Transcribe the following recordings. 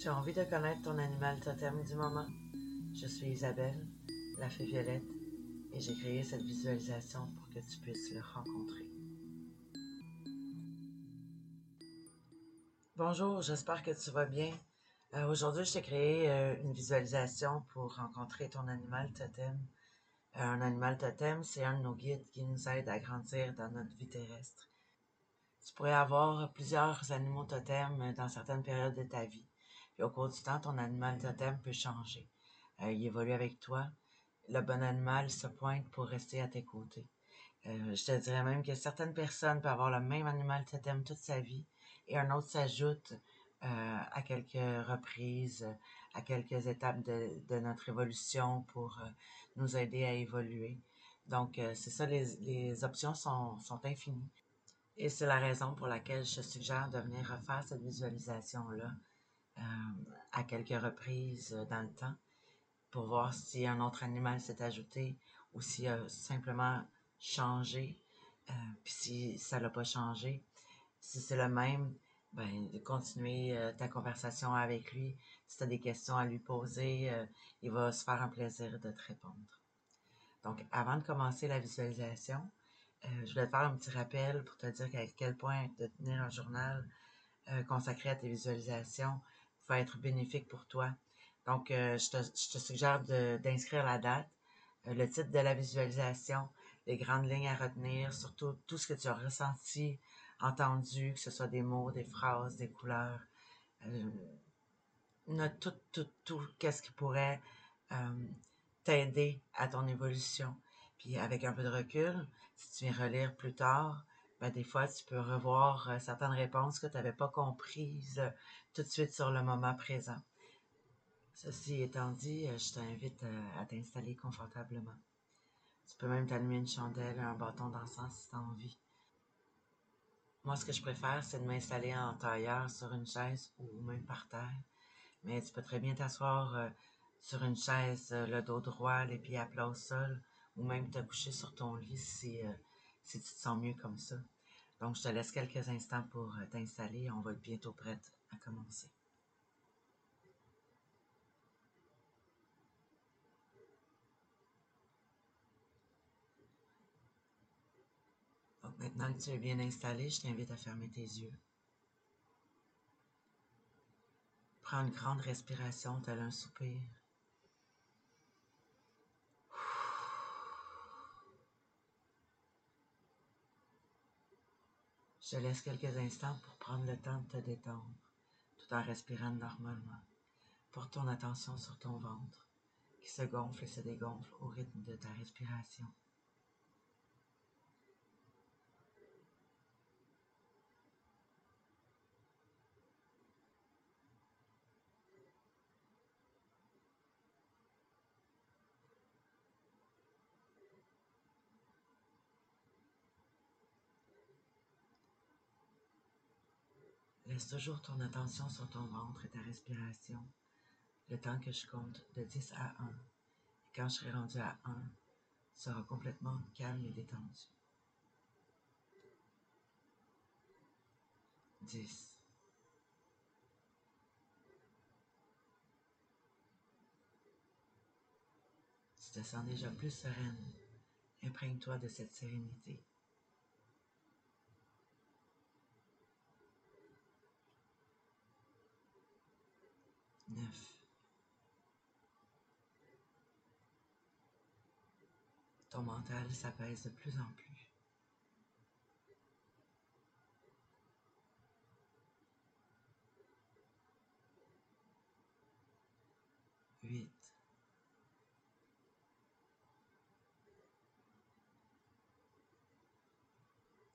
Tu as envie de connaître ton animal totem du moment? Je suis Isabelle, la fée violette, et j'ai créé cette visualisation pour que tu puisses le rencontrer. Bonjour, j'espère que tu vas bien. Euh, Aujourd'hui, je t'ai créé euh, une visualisation pour rencontrer ton animal totem. Euh, un animal totem, c'est un de nos guides qui nous aide à grandir dans notre vie terrestre. Tu pourrais avoir plusieurs animaux totems dans certaines périodes de ta vie. Puis au cours du temps, ton animal totem peut changer. Euh, il évolue avec toi. Le bon animal se pointe pour rester à tes côtés. Euh, je te dirais même que certaines personnes peuvent avoir le même animal totem toute sa vie et un autre s'ajoute euh, à quelques reprises, à quelques étapes de, notre évolution pour nous aider à évoluer. Donc, c'est ça, les, options sont, sont infinies. Et c'est la raison pour laquelle je suggère de venir refaire cette visualisation-là à quelques reprises euh, dans le temps pour voir si un autre animal s'est ajouté ou s'il a simplement changé. Euh, puis si ça l'a pas changé, si c'est le même, ben de continuer euh, ta conversation avec lui. Si tu as des questions à lui poser, euh, il va se faire un plaisir de te répondre. Donc, avant de commencer la visualisation, euh, je voulais te faire un petit rappel pour te dire à quel point de tenir un journal euh, consacré à tes visualisations va être bénéfique pour toi. Donc, euh, je, te, suggère d'inscrire la date, euh, le titre de la visualisation, les grandes lignes à retenir, surtout tout ce que tu as ressenti, entendu, que ce soit des mots, des phrases, des couleurs. Euh, note tout, tout, tout, qu'est-ce qui pourrait t'aider à ton évolution. Puis avec un peu de recul, si tu viens relire plus tard, ben des fois tu peux revoir euh, certaines réponses que tu n'avais pas comprises euh, tout de suite sur le moment présent. Ceci étant dit, euh, je t'invite à t'installer confortablement. Tu peux même t'allumer une chandelle, un bâton d'encens si tu as envie. Moi, ce que je préfère, c'est de m'installer en tailleur sur une chaise ou même par terre. Mais tu peux très bien t'asseoir sur une chaise, le dos droit, les pieds à plat au sol, ou même te coucher sur ton lit si, si tu te sens mieux comme ça. Donc, je te laisse quelques instants pour euh, t'installer. On va être bientôt prête à commencer. Donc, maintenant que tu es bien installé, je t'invite à fermer tes yeux. Prends une grande respiration, tel un soupir. Je te laisse quelques instants pour prendre le temps de te détendre, tout en respirant normalement. Porte ton attention sur ton ventre, qui se gonfle et se dégonfle au rythme de ta respiration. Laisse toujours ton attention sur ton ventre et ta respiration, le temps que je compte de 10 à 1. Et quand je serai rendu à 1, tu seras complètement calme et détendu. 10. Tu te sens déjà plus sereine. Imprègne-toi de cette sérénité. 9. Ton mental s'apaise de plus en plus. 8.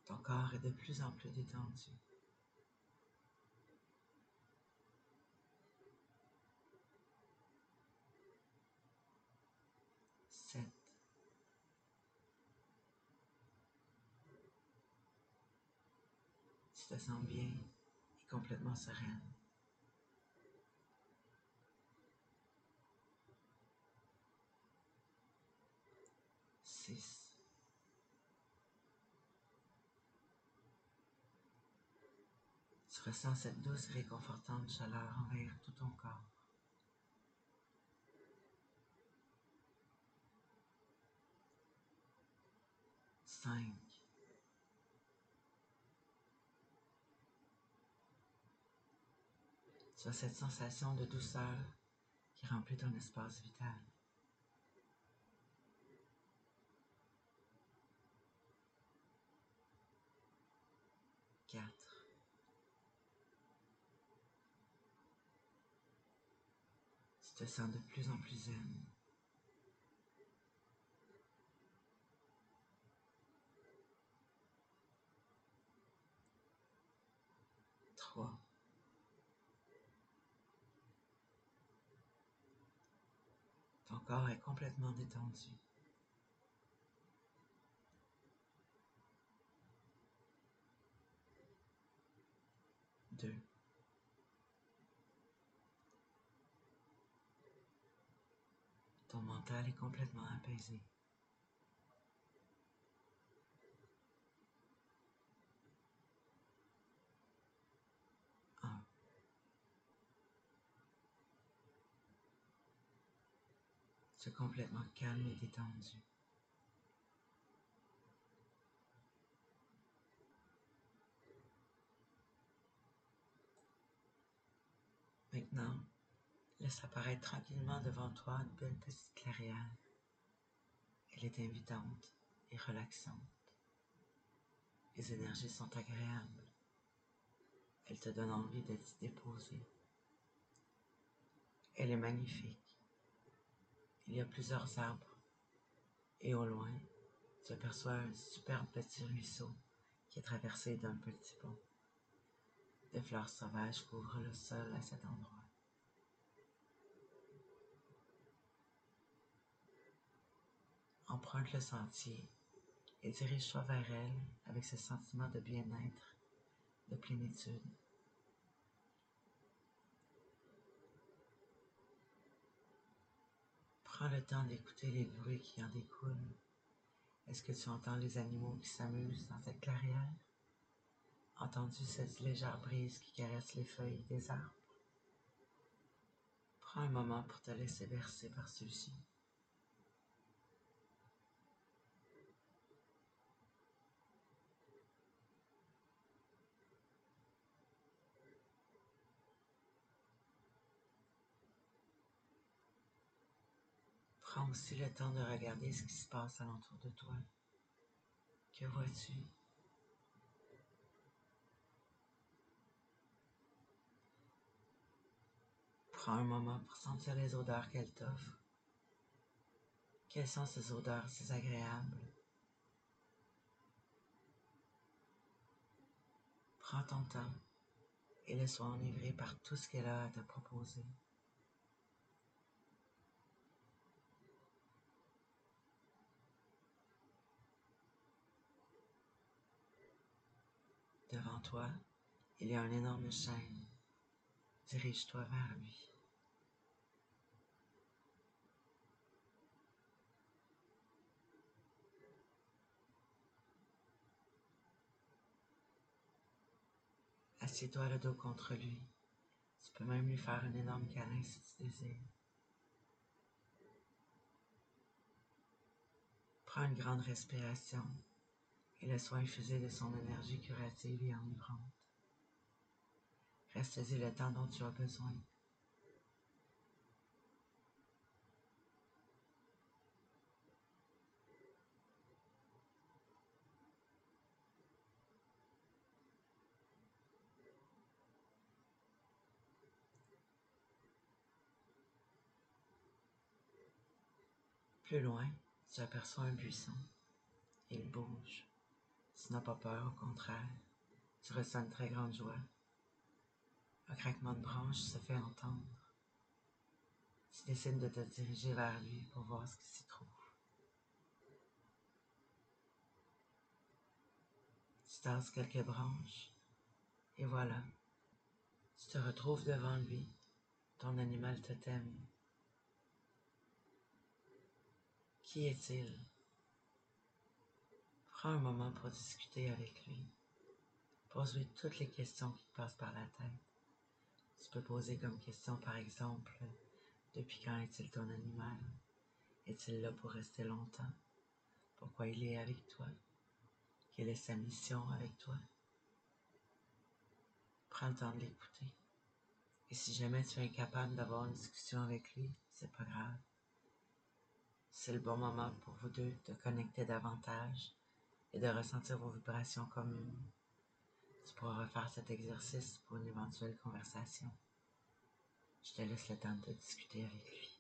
Ton corps est de plus en plus détendu. tu te sens bien et complètement sereine. Six. Tu ressens cette douce et réconfortante chaleur envahir tout ton corps. Cinq. Tu as cette sensation de douceur qui remplit ton espace vital. 4. Tu te sens de plus en plus zen. 3. Ton corps est complètement détendu. Deux. Ton mental est complètement apaisé. Un. Complètement calme et détendu. Maintenant, laisse apparaître tranquillement devant toi une belle petite clairière. Elle est invitante et relaxante. Les énergies sont agréables. Elle te donne envie de t'y déposer. Elle est magnifique. Il y a plusieurs arbres et au loin, tu aperçois un superbe petit ruisseau qui est traversé d'un petit pont. Des fleurs sauvages couvrent le sol à cet endroit. Emprunte le sentier et dirige-toi vers elle avec ce sentiment de bien-être, de plénitude. Prends le temps d'écouter les bruits qui en découlent. Est-ce que tu entends les animaux qui s'amusent dans cette clairière? Entends-tu cette légère brise qui caresse les feuilles des arbres? Prends un moment pour te laisser bercer par celui-ci. Prends aussi le temps de regarder ce qui se passe alentour de toi. Que vois-tu? Prends un moment pour sentir les odeurs qu'elle t'offre. Quelles sont ces odeurs si agréables? Prends ton temps et laisse-toi enivrer par tout ce qu'elle a à te proposer. Devant toi, il y a un énorme chêne. Dirige-toi vers lui. Assieds-toi le dos contre lui. Tu peux même lui faire un énorme câlin si tu désires. Prends une grande respiration et laisse-toi infuser de son énergie curative et enivrante. Reste-y le temps dont tu as besoin. Plus loin, tu aperçois un buisson. Il bouge. Tu n'as pas peur, au contraire. Tu ressens une très grande joie. Un craquement de branche se fait entendre. Tu décides de te diriger vers lui pour voir ce qui s'y trouve. Tu tasses quelques branches et voilà. Tu te retrouves devant lui. Ton animal te t'aime. Qui est-il? Prends un moment pour discuter avec lui. Pose-lui toutes les questions qui passent par la tête. Tu peux poser comme question, par exemple, depuis quand est-il ton animal? Est-il là pour rester longtemps? Pourquoi il est avec toi? Quelle est sa mission avec toi? Prends le temps de l'écouter. Et si jamais tu es incapable d'avoir une discussion avec lui, c'est pas grave. C'est le bon moment pour vous deux de connecter davantage et de ressentir vos vibrations communes. Tu pourras refaire cet exercice pour une éventuelle conversation. Je te laisse le temps de discuter avec lui.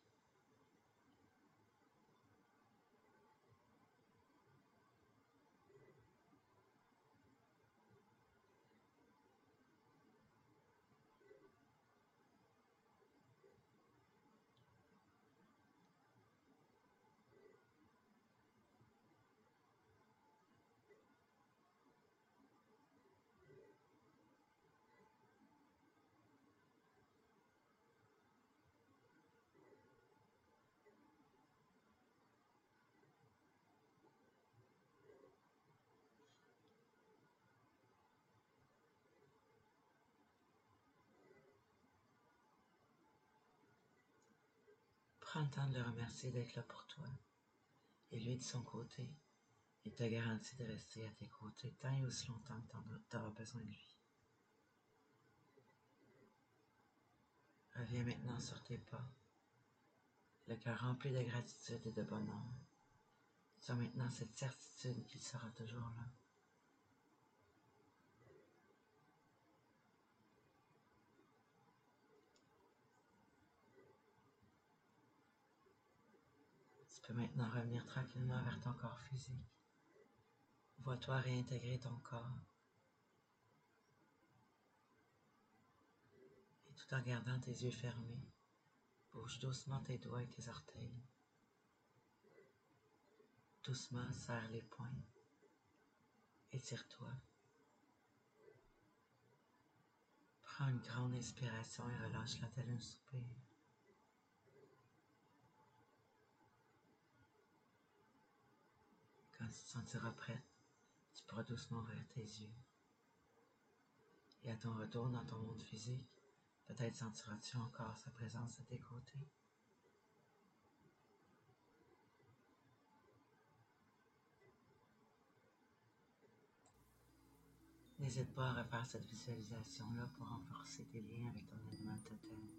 Prends le temps de le remercier d'être là pour toi. Et lui, de son côté, il te garantit de rester à tes côtés tant et aussi longtemps que tu auras besoin de lui. Reviens maintenant sur tes pas, le cœur rempli de gratitude et de bonheur. Tu maintenant cette certitude qu'il sera toujours là. Tu peux maintenant revenir tranquillement vers ton corps physique. Vois-toi réintégrer ton corps. Et tout en gardant tes yeux fermés, bouge doucement tes doigts et tes orteils. Doucement serre les poings. Étire-toi. Prends une grande inspiration et relâche-la tel un soupir. Quand tu te sentiras prête, tu pourras doucement ouvrir tes yeux. Et à ton retour dans ton monde physique, peut-être sentiras-tu encore sa présence à tes côtés. N'hésite pas à refaire cette visualisation-là pour renforcer tes liens avec ton animal totem.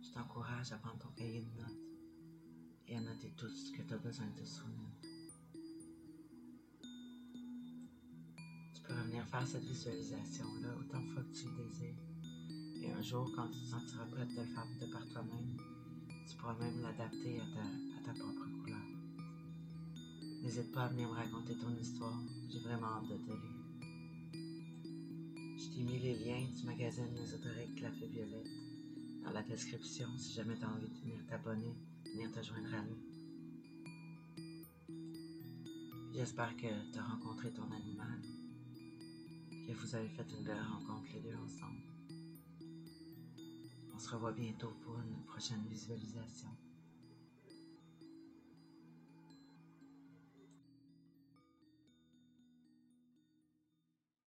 Je t'encourage à prendre ton cahier de notes et noter tout ce que tu as besoin de te souvenir. Tu peux revenir faire cette visualisation-là autant de fois que tu le désires. Et un jour, quand tu te sentiras prête de le faire de par toi-même, tu pourras même l'adapter à ta, à ta propre couleur. N'hésite pas à venir me raconter ton histoire. J'ai vraiment hâte de te lire. Je t'ai mis les liens du magazine ésotérique La Fée Violette dans la description si jamais tu as envie de venir t'abonner venir te joindre à nous. J'espère que tu as rencontré ton animal, que vous avez fait une belle rencontre les deux ensemble. On se revoit bientôt pour une prochaine visualisation.